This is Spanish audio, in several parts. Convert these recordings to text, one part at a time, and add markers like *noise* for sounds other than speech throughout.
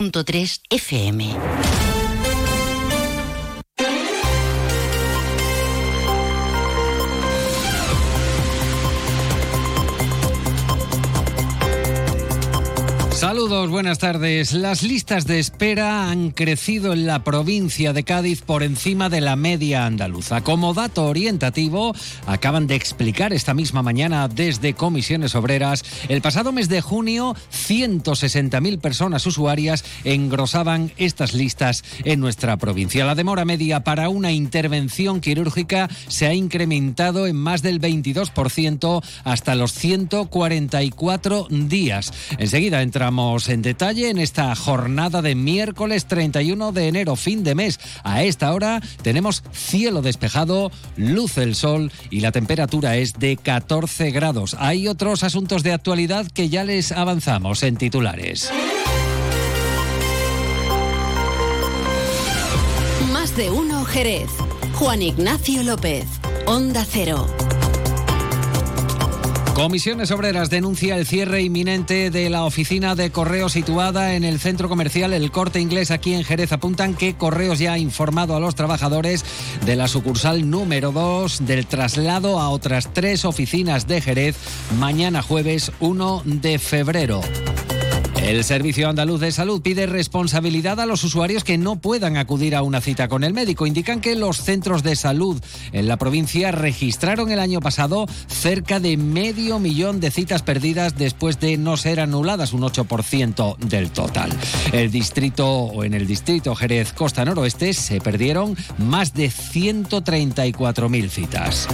.3 FM. Saludos, buenas tardes. Las listas de espera han crecido en la provincia de Cádiz por encima de la media andaluza. Como dato orientativo, acaban de explicar esta misma mañana desde Comisiones Obreras, el pasado mes de junio 160.000 personas usuarias engrosaban estas listas en nuestra provincia. La demora media para una intervención quirúrgica se ha incrementado en más del 22% hasta los 144 días. Enseguida entra en detalle en esta jornada de miércoles 31 de enero, fin de mes. A esta hora tenemos cielo despejado, luz el sol y la temperatura es de 14 grados. Hay otros asuntos de actualidad que ya les avanzamos en titulares. Más de uno Jerez. Juan Ignacio López. Onda Cero. Comisiones Obreras denuncia el cierre inminente de la oficina de correos situada en el centro comercial El Corte Inglés aquí en Jerez. Apuntan que Correos ya ha informado a los trabajadores de la sucursal número 2 del traslado a otras tres oficinas de Jerez mañana jueves 1 de febrero. El Servicio Andaluz de Salud pide responsabilidad a los usuarios que no puedan acudir a una cita con el médico. Indican que los centros de salud en la provincia registraron el año pasado cerca de medio millón de citas perdidas después de no ser anuladas, un 8% del total. El distrito o en el distrito Jerez Costa Noroeste se perdieron más de 134.000 citas.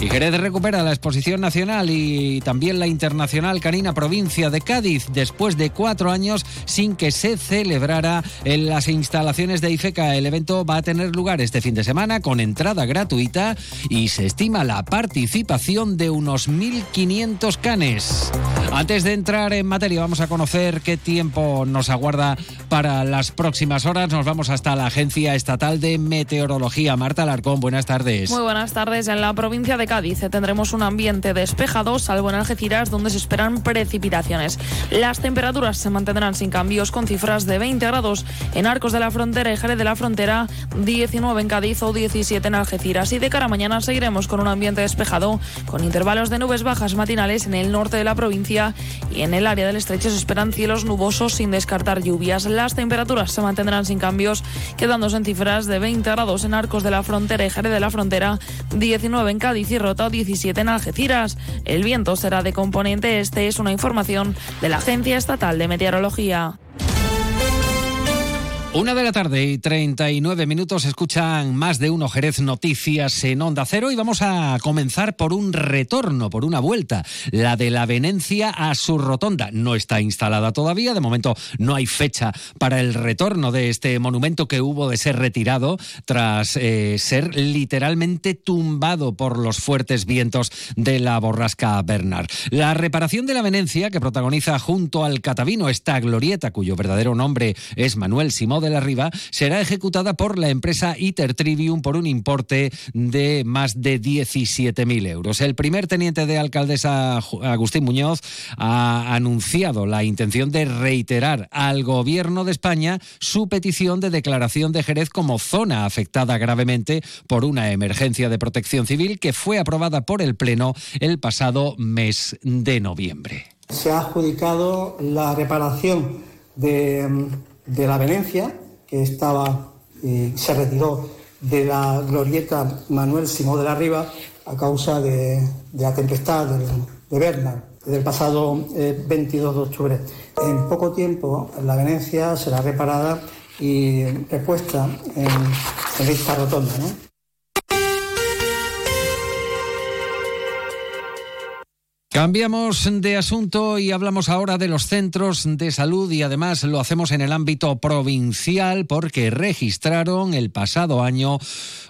Y Jerez recupera la exposición nacional y también la internacional Canina Provincia de Cádiz después de cuatro años sin que se celebrara en las instalaciones de IFECA. El evento va a tener lugar este fin de semana con entrada gratuita y se estima la participación de unos 1.500 canes. Antes de entrar en materia, vamos a conocer qué tiempo nos aguarda para las próximas horas. Nos vamos hasta la Agencia Estatal de Meteorología. Marta Alarcón, buenas tardes. Muy buenas tardes. En la provincia de Cádiz tendremos un ambiente despejado, salvo en Algeciras, donde se esperan precipitaciones. Las temperaturas se mantendrán sin cambios, con cifras de 20 grados en Arcos de la Frontera y Jerez de la Frontera, 19 en Cádiz o 17 en Algeciras. Y de cara a mañana seguiremos con un ambiente despejado, con intervalos de nubes bajas matinales en el norte de la provincia y en el área del estrecho se esperan cielos nubosos sin descartar lluvias. Las temperaturas se mantendrán sin cambios, quedándose en cifras de 20 grados en Arcos de la Frontera y Jerez de la Frontera, 19 en Cádiz y Rota 17 en Algeciras. El viento será de componente este, es una información de la Agencia Estatal de Meteorología. Una de la tarde y 39 minutos escuchan más de uno Jerez Noticias en Onda Cero y vamos a comenzar por un retorno, por una vuelta, la de la Venencia a su rotonda. No está instalada todavía, de momento no hay fecha para el retorno de este monumento que hubo de ser retirado tras eh, ser literalmente tumbado por los fuertes vientos de la borrasca Bernard. La reparación de la Venencia, que protagoniza junto al Catavino esta glorieta, cuyo verdadero nombre es Manuel Simón de la Riva será ejecutada por la empresa ITER Trivium por un importe de más de 17.000 euros. El primer teniente de alcaldesa Agustín Muñoz ha anunciado la intención de reiterar al gobierno de España su petición de declaración de Jerez como zona afectada gravemente por una emergencia de protección civil que fue aprobada por el Pleno el pasado mes de noviembre. Se ha adjudicado la reparación de de la Venecia, que estaba, y se retiró de la glorieta Manuel Simón de la Riva a causa de, la tempestad de, de Bernard del pasado 22 eh, de octubre. En poco tiempo la Venecia será reparada y repuesta en, en esta rotonda. ¿no? Cambiamos de asunto y hablamos ahora de los centros de salud y además lo hacemos en el ámbito provincial porque registraron el pasado año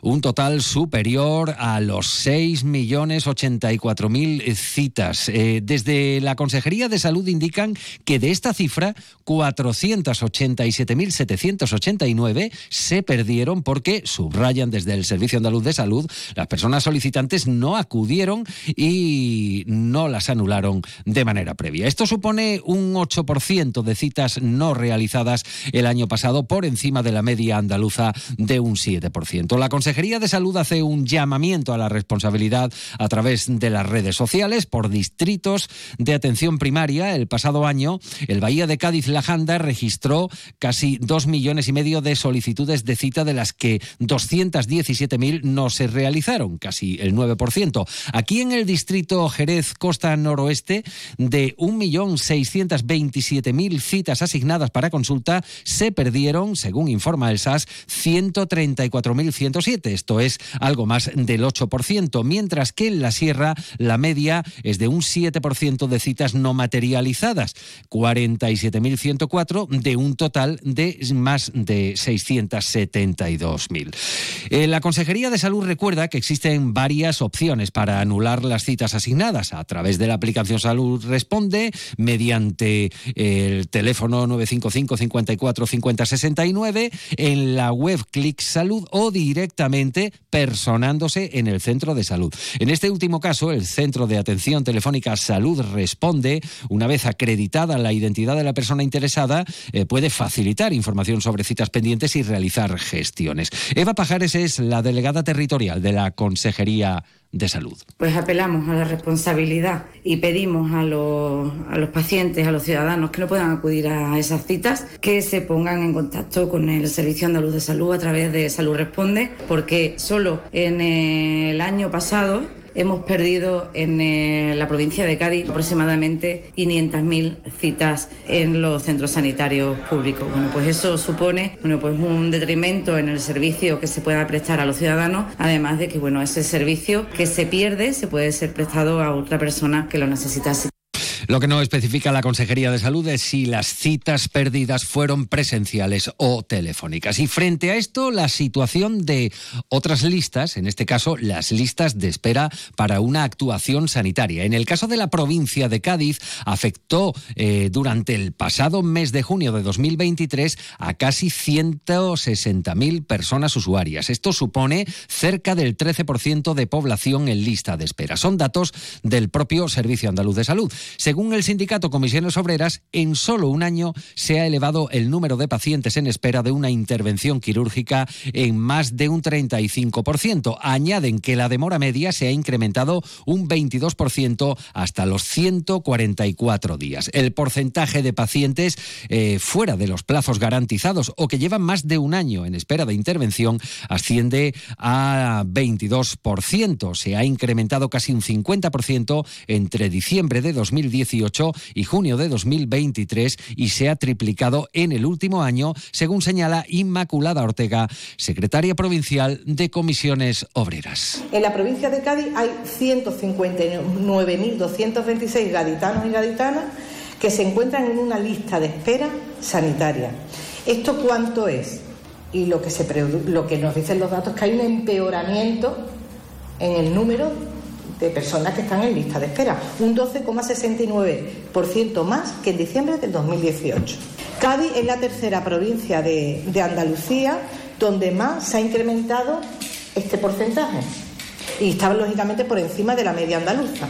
un total superior a los 6.084.000 citas. Eh, desde la Consejería de Salud indican que de esta cifra 487.789 se perdieron porque, subrayan desde el Servicio Andaluz de Salud, las personas solicitantes no acudieron y no las las anularon de manera previa. Esto supone un 8% de citas no realizadas el año pasado por encima de la media andaluza de un 7%. La Consejería de Salud hace un llamamiento a la responsabilidad a través de las redes sociales por distritos de atención primaria. El pasado año, el Bahía de Cádiz Lajanda registró casi dos millones y medio de solicitudes de cita, de las que 217.000 no se realizaron, casi el 9%. Aquí en el distrito Jerez Costa Noroeste, de 1.627.000 citas asignadas para consulta, se perdieron, según informa el SAS, 134.107. Esto es algo más del 8%, mientras que en la Sierra la media es de un 7% de citas no materializadas, 47.104 de un total de más de 672.000. Eh, la Consejería de Salud recuerda que existen varias opciones para anular las citas asignadas a través de la aplicación Salud Responde, mediante el teléfono 955 54 50 69, en la web Click Salud o directamente personándose en el centro de salud. En este último caso, el Centro de Atención Telefónica Salud Responde, una vez acreditada la identidad de la persona interesada, eh, puede facilitar información sobre citas pendientes y realizar gestiones. Eva Pajares es la delegada territorial de la Consejería de Salud. Pues apelamos a la responsabilidad y pedimos a los, a los pacientes, a los ciudadanos que no puedan acudir a esas citas, que se pongan en contacto con el Servicio Andaluz de Salud a través de Salud Responde, porque solo en el año pasado hemos perdido en eh, la provincia de Cádiz aproximadamente 500.000 citas en los centros sanitarios públicos. Bueno, pues eso supone bueno, pues un detrimento en el servicio que se pueda prestar a los ciudadanos, además de que bueno, ese servicio que se pierde se puede ser prestado a otra persona que lo necesita. Lo que no especifica la Consejería de Salud es si las citas perdidas fueron presenciales o telefónicas. Y frente a esto, la situación de otras listas, en este caso las listas de espera para una actuación sanitaria. En el caso de la provincia de Cádiz, afectó eh, durante el pasado mes de junio de 2023 a casi 160.000 personas usuarias. Esto supone cerca del 13% de población en lista de espera. Son datos del propio Servicio Andaluz de Salud. Según el sindicato Comisiones Obreras, en solo un año se ha elevado el número de pacientes en espera de una intervención quirúrgica en más de un 35%. Añaden que la demora media se ha incrementado un 22% hasta los 144 días. El porcentaje de pacientes eh, fuera de los plazos garantizados o que llevan más de un año en espera de intervención asciende a 22%. Se ha incrementado casi un 50% entre diciembre de 2010 y junio de 2023 y se ha triplicado en el último año, según señala Inmaculada Ortega, secretaria provincial de Comisiones Obreras. En la provincia de Cádiz hay 159.226 gaditanos y gaditanas que se encuentran en una lista de espera sanitaria. ¿Esto cuánto es? Y lo que, se, lo que nos dicen los datos es que hay un empeoramiento en el número de personas que están en lista de espera, un 12,69% más que en diciembre del 2018. Cádiz es la tercera provincia de, de Andalucía donde más se ha incrementado este porcentaje y está lógicamente por encima de la media andaluza.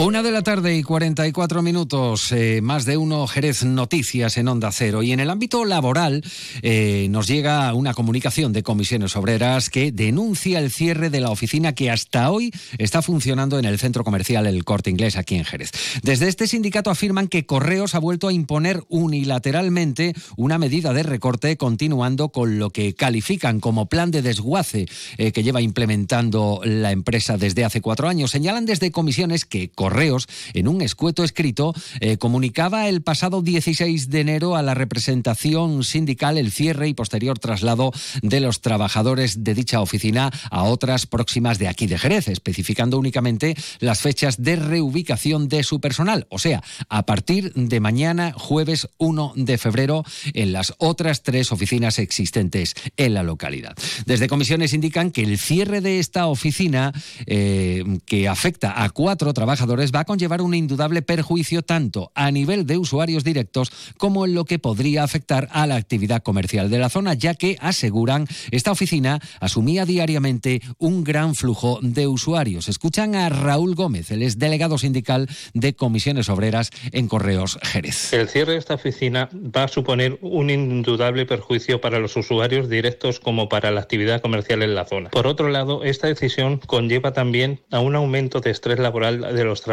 Una de la tarde y 44 minutos, eh, más de uno Jerez Noticias en Onda Cero. Y en el ámbito laboral eh, nos llega una comunicación de comisiones obreras que denuncia el cierre de la oficina que hasta hoy está funcionando en el centro comercial El Corte Inglés aquí en Jerez. Desde este sindicato afirman que Correos ha vuelto a imponer unilateralmente una medida de recorte continuando con lo que califican como plan de desguace eh, que lleva implementando la empresa desde hace cuatro años. Señalan desde comisiones que Correos, en un escueto escrito, eh, comunicaba el pasado 16 de enero a la representación sindical el cierre y posterior traslado de los trabajadores de dicha oficina a otras próximas de aquí de Jerez, especificando únicamente las fechas de reubicación de su personal, o sea, a partir de mañana, jueves 1 de febrero, en las otras tres oficinas existentes en la localidad. Desde comisiones indican que el cierre de esta oficina, eh, que afecta a cuatro trabajadores, va a conllevar un indudable perjuicio tanto a nivel de usuarios directos como en lo que podría afectar a la actividad comercial de la zona, ya que aseguran esta oficina asumía diariamente un gran flujo de usuarios. Escuchan a Raúl Gómez, el es delegado sindical de comisiones obreras en Correos Jerez. El cierre de esta oficina va a suponer un indudable perjuicio para los usuarios directos como para la actividad comercial en la zona. Por otro lado, esta decisión conlleva también a un aumento de estrés laboral de los trabajadores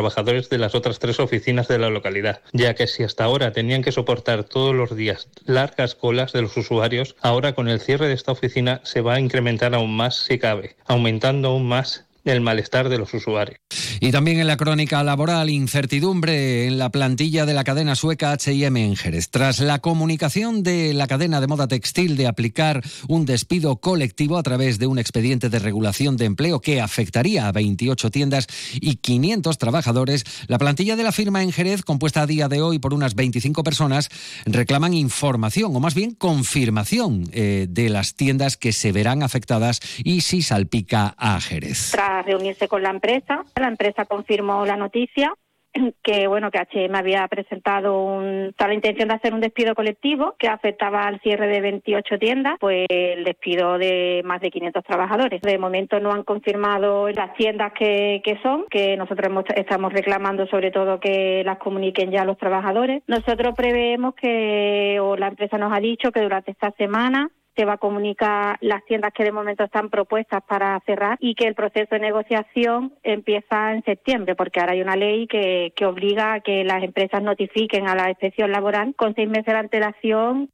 de las otras tres oficinas de la localidad, ya que si hasta ahora tenían que soportar todos los días largas colas de los usuarios, ahora con el cierre de esta oficina se va a incrementar aún más si cabe, aumentando aún más el malestar de los usuarios. Y también en la crónica laboral, incertidumbre en la plantilla de la cadena sueca H&M en Jerez. Tras la comunicación de la cadena de moda textil de aplicar un despido colectivo a través de un expediente de regulación de empleo que afectaría a 28 tiendas y 500 trabajadores, la plantilla de la firma en Jerez, compuesta a día de hoy por unas 25 personas, reclaman información o más bien confirmación eh, de las tiendas que se verán afectadas y si salpica a Jerez reunirse con la empresa. La empresa confirmó la noticia *clears throat* que bueno que H&M había presentado un, la intención de hacer un despido colectivo que afectaba al cierre de 28 tiendas, pues el despido de más de 500 trabajadores. De momento no han confirmado las tiendas que, que son, que nosotros estamos reclamando sobre todo que las comuniquen ya los trabajadores. Nosotros preveemos que, o la empresa nos ha dicho que durante esta semana se va a comunicar las tiendas que de momento están propuestas para cerrar y que el proceso de negociación empieza en septiembre, porque ahora hay una ley que, que obliga a que las empresas notifiquen a la inspección laboral con seis meses de antelación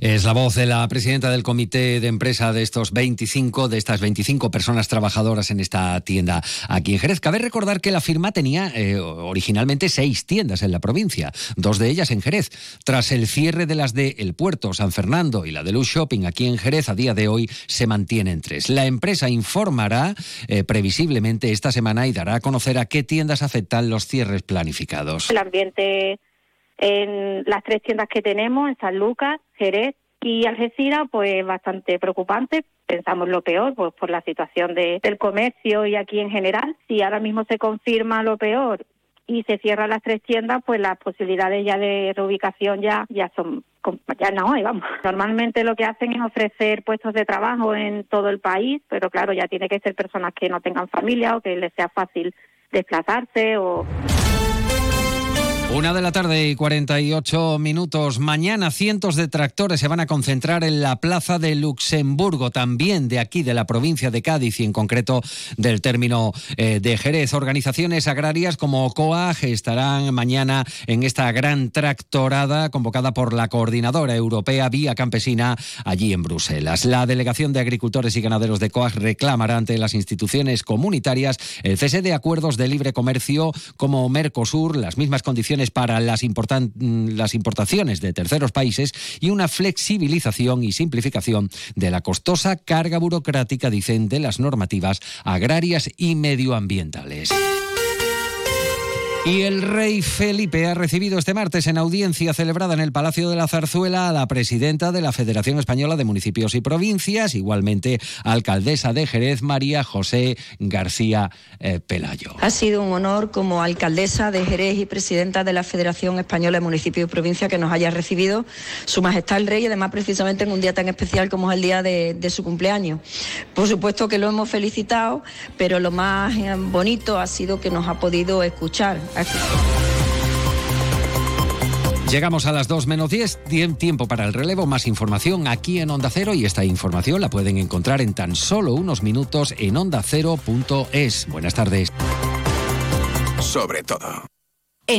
es la voz de la presidenta del comité de empresa de estos 25, de estas 25 personas trabajadoras en esta tienda aquí en Jerez. Cabe recordar que la firma tenía eh, originalmente seis tiendas en la provincia, dos de ellas en Jerez. Tras el cierre de las de El Puerto, San Fernando y la de Luz Shopping aquí en Jerez, a día de hoy se mantienen tres. La empresa informará eh, previsiblemente esta semana y dará a conocer a qué tiendas afectan los cierres planificados. El ambiente en las tres tiendas que tenemos, en San Lucas, Jerez y Algeciras, pues bastante preocupante. Pensamos lo peor, pues por la situación de, del comercio y aquí en general. Si ahora mismo se confirma lo peor y se cierran las tres tiendas, pues las posibilidades ya de reubicación ya, ya son ya no hay, vamos. Normalmente lo que hacen es ofrecer puestos de trabajo en todo el país, pero claro, ya tiene que ser personas que no tengan familia o que les sea fácil desplazarse o una de la tarde y 48 minutos. Mañana cientos de tractores se van a concentrar en la plaza de Luxemburgo, también de aquí, de la provincia de Cádiz y en concreto del término eh, de Jerez. Organizaciones agrarias como COAG estarán mañana en esta gran tractorada convocada por la Coordinadora Europea Vía Campesina allí en Bruselas. La Delegación de Agricultores y Ganaderos de COAG reclamará ante las instituciones comunitarias el cese de acuerdos de libre comercio como Mercosur, las mismas condiciones para las, las importaciones de terceros países y una flexibilización y simplificación de la costosa carga burocrática, dicen, de las normativas agrarias y medioambientales. Y el rey Felipe ha recibido este martes en audiencia celebrada en el Palacio de la Zarzuela a la presidenta de la Federación Española de Municipios y Provincias, igualmente alcaldesa de Jerez, María José García eh, Pelayo. Ha sido un honor como alcaldesa de Jerez y presidenta de la Federación Española de Municipios y Provincias que nos haya recibido Su Majestad el Rey, y además precisamente en un día tan especial como es el día de, su cumpleaños. Por supuesto que lo hemos felicitado, pero lo más eh, bonito ha sido que nos ha podido escuchar Llegamos a las 2 menos 10, tiempo para el relevo, más información aquí en Onda Cero y esta información la pueden encontrar en tan solo unos minutos en ondacero.es. Buenas tardes. Sobre todo.